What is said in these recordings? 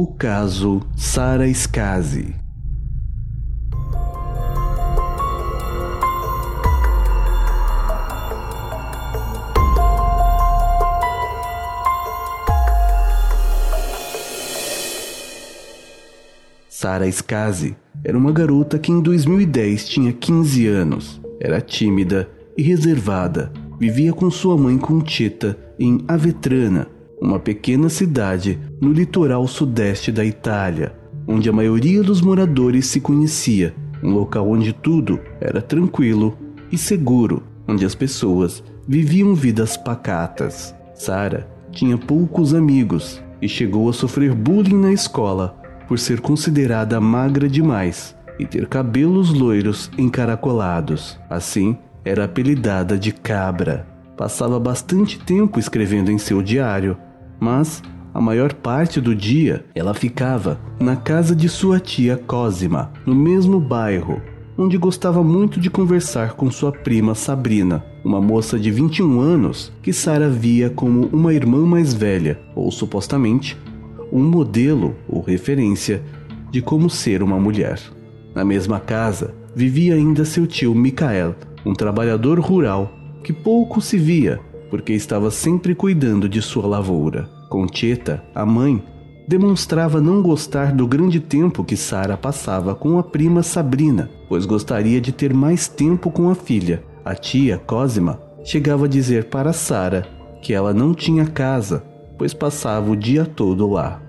O caso Sara Skazi. Sara Skazi era uma garota que em 2010 tinha 15 anos. Era tímida e reservada. Vivia com sua mãe Conchita em Avetrana, uma pequena cidade no litoral sudeste da Itália, onde a maioria dos moradores se conhecia, um local onde tudo era tranquilo e seguro, onde as pessoas viviam vidas pacatas. Sara tinha poucos amigos e chegou a sofrer bullying na escola por ser considerada magra demais e ter cabelos loiros encaracolados. Assim, era apelidada de Cabra. Passava bastante tempo escrevendo em seu diário mas a maior parte do dia ela ficava na casa de sua tia Cosima, no mesmo bairro, onde gostava muito de conversar com sua prima Sabrina, uma moça de 21 anos que Sara via como uma irmã mais velha, ou supostamente um modelo ou referência de como ser uma mulher. Na mesma casa vivia ainda seu tio Michael, um trabalhador rural que pouco se via porque estava sempre cuidando de sua lavoura. Concheta, a mãe, demonstrava não gostar do grande tempo que Sara passava com a prima Sabrina, pois gostaria de ter mais tempo com a filha. A tia Cosima chegava a dizer para Sara que ela não tinha casa, pois passava o dia todo lá.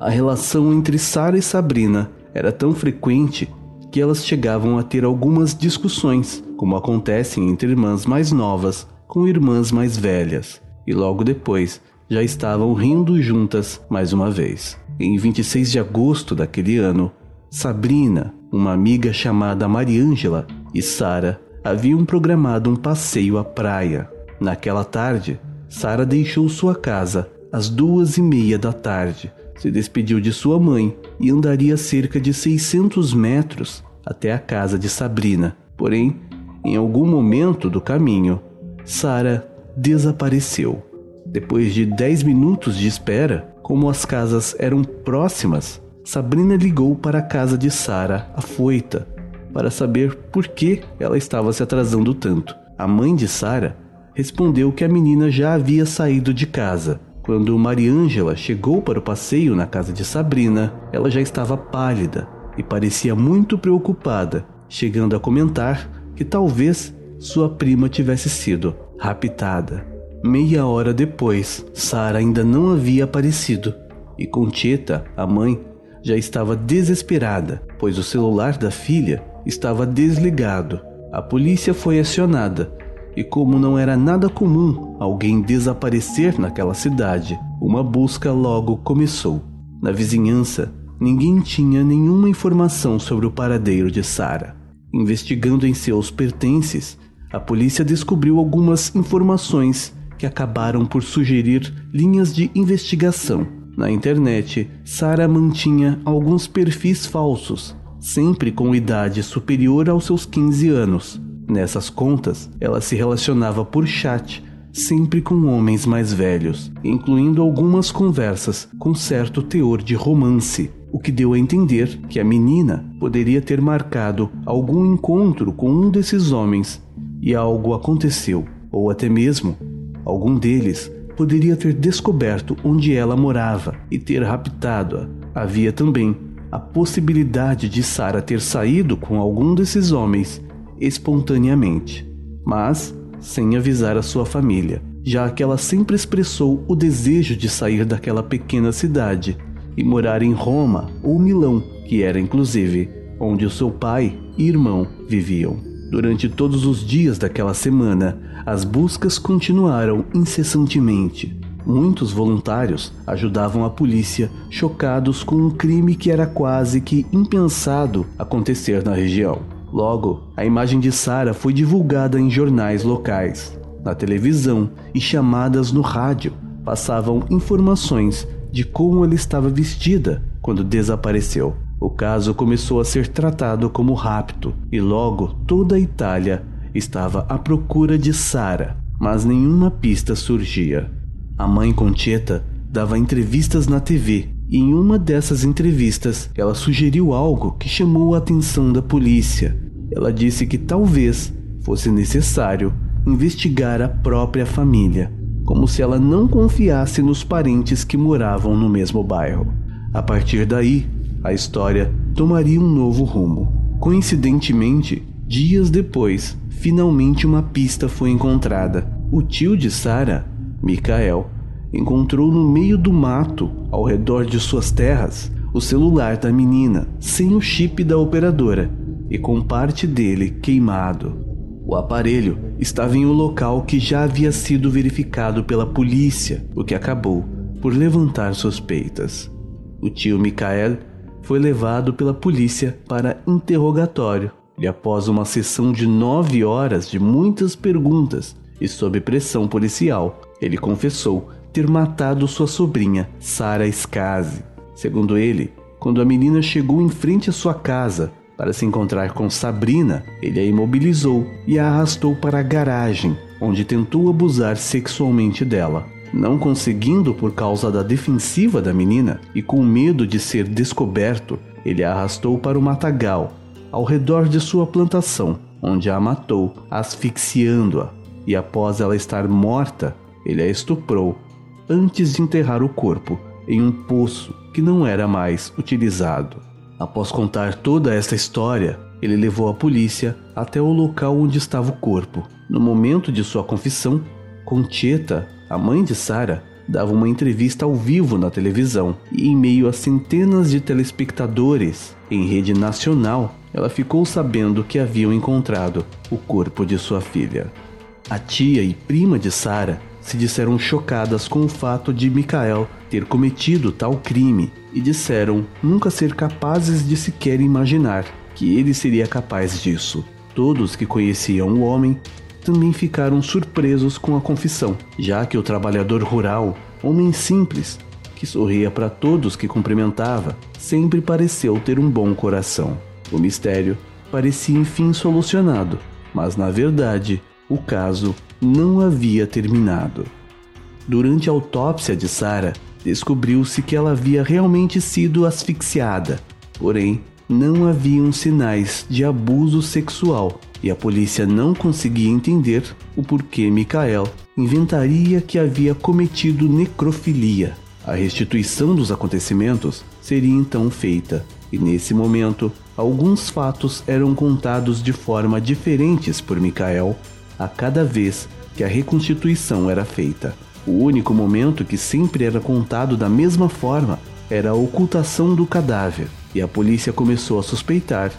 A relação entre Sara e Sabrina era tão frequente que elas chegavam a ter algumas discussões, como acontecem entre irmãs mais novas com irmãs mais velhas, e logo depois já estavam rindo juntas mais uma vez. Em 26 de agosto daquele ano, Sabrina, uma amiga chamada Mariângela e Sara haviam programado um passeio à praia. Naquela tarde, Sara deixou sua casa às duas e meia da tarde, se despediu de sua mãe e andaria cerca de 600 metros até a casa de Sabrina. Porém, em algum momento do caminho, Sara desapareceu. Depois de 10 minutos de espera, como as casas eram próximas, Sabrina ligou para a casa de Sara, afoita, para saber por que ela estava se atrasando tanto. A mãe de Sara respondeu que a menina já havia saído de casa. Quando Mariângela chegou para o passeio na casa de Sabrina, ela já estava pálida e parecia muito preocupada, chegando a comentar que talvez sua prima tivesse sido raptada. Meia hora depois, Sara ainda não havia aparecido e Concheta, a mãe, já estava desesperada, pois o celular da filha estava desligado. A polícia foi acionada e, como não era nada comum alguém desaparecer naquela cidade, uma busca logo começou. Na vizinhança, ninguém tinha nenhuma informação sobre o paradeiro de Sara. Investigando em seus pertences, a polícia descobriu algumas informações que acabaram por sugerir linhas de investigação. Na internet, Sara mantinha alguns perfis falsos, sempre com idade superior aos seus 15 anos. Nessas contas, ela se relacionava por chat, sempre com homens mais velhos, incluindo algumas conversas com certo teor de romance, o que deu a entender que a menina poderia ter marcado algum encontro com um desses homens e algo aconteceu, ou até mesmo algum deles poderia ter descoberto onde ela morava e ter raptado-a. Havia também a possibilidade de Sara ter saído com algum desses homens espontaneamente, mas sem avisar a sua família, já que ela sempre expressou o desejo de sair daquela pequena cidade e morar em Roma ou Milão, que era inclusive onde o seu pai e irmão viviam. Durante todos os dias daquela semana, as buscas continuaram incessantemente. Muitos voluntários ajudavam a polícia, chocados com um crime que era quase que impensado acontecer na região. Logo, a imagem de Sara foi divulgada em jornais locais, na televisão e chamadas no rádio. Passavam informações de como ela estava vestida quando desapareceu. O caso começou a ser tratado como rapto e logo toda a Itália estava à procura de Sara, mas nenhuma pista surgia. A mãe Concheta dava entrevistas na TV E em uma dessas entrevistas, ela sugeriu algo que chamou a atenção da polícia. Ela disse que talvez fosse necessário investigar a própria família, como se ela não confiasse nos parentes que moravam no mesmo bairro. A partir daí, a história tomaria um novo rumo. Coincidentemente, dias depois, finalmente uma pista foi encontrada. O tio de Sara, Mikael, encontrou no meio do mato, ao redor de suas terras, o celular da menina, sem o chip da operadora e com parte dele queimado. O aparelho estava em um local que já havia sido verificado pela polícia, o que acabou por levantar suspeitas. O tio Mikael foi levado pela polícia para interrogatório e, após uma sessão de nove horas de muitas perguntas e sob pressão policial, ele confessou ter matado sua sobrinha, Sara Skazi. Segundo ele, quando a menina chegou em frente à sua casa para se encontrar com Sabrina, ele a imobilizou e a arrastou para a garagem, onde tentou abusar sexualmente dela. Não conseguindo por causa da defensiva da menina e com medo de ser descoberto, ele a arrastou para o matagal, ao redor de sua plantação, onde a matou, asfixiando-a, e após ela estar morta, ele a estuprou, antes de enterrar o corpo em um poço que não era mais utilizado. Após contar toda esta história, ele levou a polícia até o local onde estava o corpo. No momento de sua confissão, Concheta a mãe de Sara dava uma entrevista ao vivo na televisão e, em meio a centenas de telespectadores em rede nacional, ela ficou sabendo que haviam encontrado o corpo de sua filha. A tia e prima de Sara se disseram chocadas com o fato de Michael ter cometido tal crime e disseram nunca ser capazes de sequer imaginar que ele seria capaz disso. Todos que conheciam o homem também ficaram surpresos com a confissão, já que o trabalhador rural, homem simples, que sorria para todos que cumprimentava, sempre pareceu ter um bom coração. O mistério parecia enfim solucionado, mas na verdade o caso não havia terminado. Durante a autópsia de Sara, descobriu-se que ela havia realmente sido asfixiada, porém não haviam sinais de abuso sexual e a polícia não conseguia entender o porquê Michael inventaria que havia cometido necrofilia. A restituição dos acontecimentos seria então feita, e nesse momento, alguns fatos eram contados de forma diferentes por Michael a cada vez que a reconstituição era feita. O único momento que sempre era contado da mesma forma era a ocultação do cadáver, e a polícia começou a suspeitar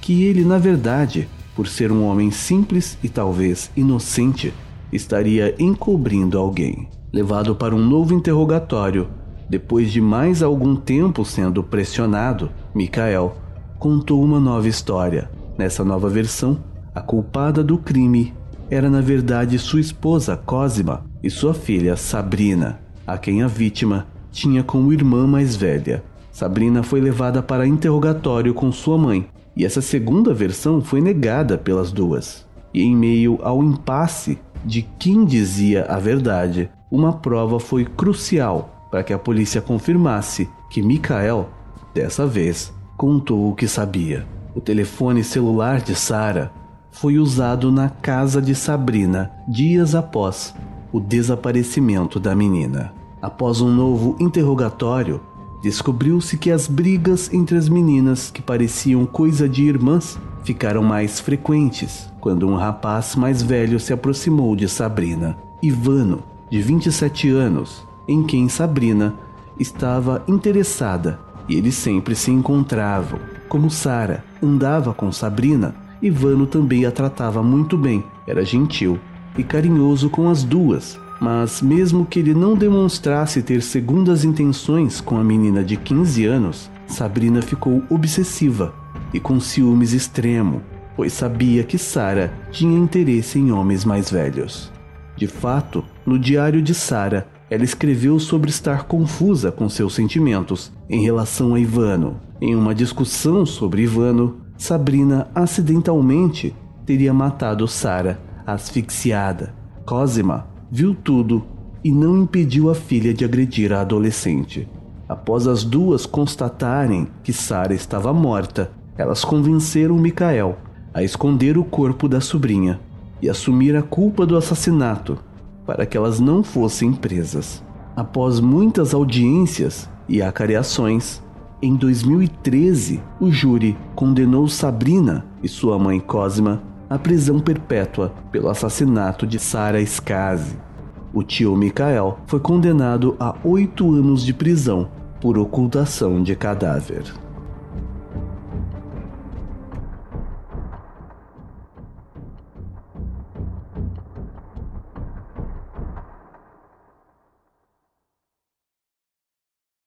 que ele, na verdade, por ser um homem simples e talvez inocente, estaria encobrindo alguém. Levado para um novo interrogatório, depois de mais algum tempo sendo pressionado, Mikael contou uma nova história. Nessa nova versão, a culpada do crime era na verdade sua esposa Cosima e sua filha Sabrina, a quem a vítima tinha como irmã mais velha. Sabrina foi levada para interrogatório com sua mãe e essa segunda versão foi negada pelas duas. E em meio ao impasse de quem dizia a verdade, uma prova foi crucial para que a polícia confirmasse que Mikael, dessa vez, contou o que sabia. O telefone celular de Sara foi usado na casa de Sabrina dias após o desaparecimento da menina. Após um novo interrogatório, descobriu-se que as brigas entre as meninas, que pareciam coisa de irmãs, ficaram mais frequentes quando um rapaz mais velho se aproximou de Sabrina, Ivano, de 27 anos, em quem Sabrina estava interessada e eles sempre se encontravam. Como Sara andava com Sabrina, Ivano também a tratava muito bem, era gentil e carinhoso com as duas, mas, mesmo que ele não demonstrasse ter segundas intenções com a menina de 15 anos, Sabrina ficou obsessiva e com ciúmes extremo, pois sabia que Sara tinha interesse em homens mais velhos. De fato, no diário de Sara, ela escreveu sobre estar confusa com seus sentimentos em relação a Ivano. Em uma discussão sobre Ivano, Sabrina acidentalmente teria matado Sara asfixiada. Cosima viu tudo e não impediu a filha de agredir a adolescente. Após as duas constatarem que Sara estava morta, elas convenceram Mikael a esconder o corpo da sobrinha e assumir a culpa do assassinato para que elas não fossem presas. Após muitas audiências e acareações, em 2013 o júri condenou Sabrina e sua mãe Cosma à prisão perpétua pelo assassinato de Sara Skazi. O tio Mikael foi condenado a oito anos de prisão por ocultação de cadáver.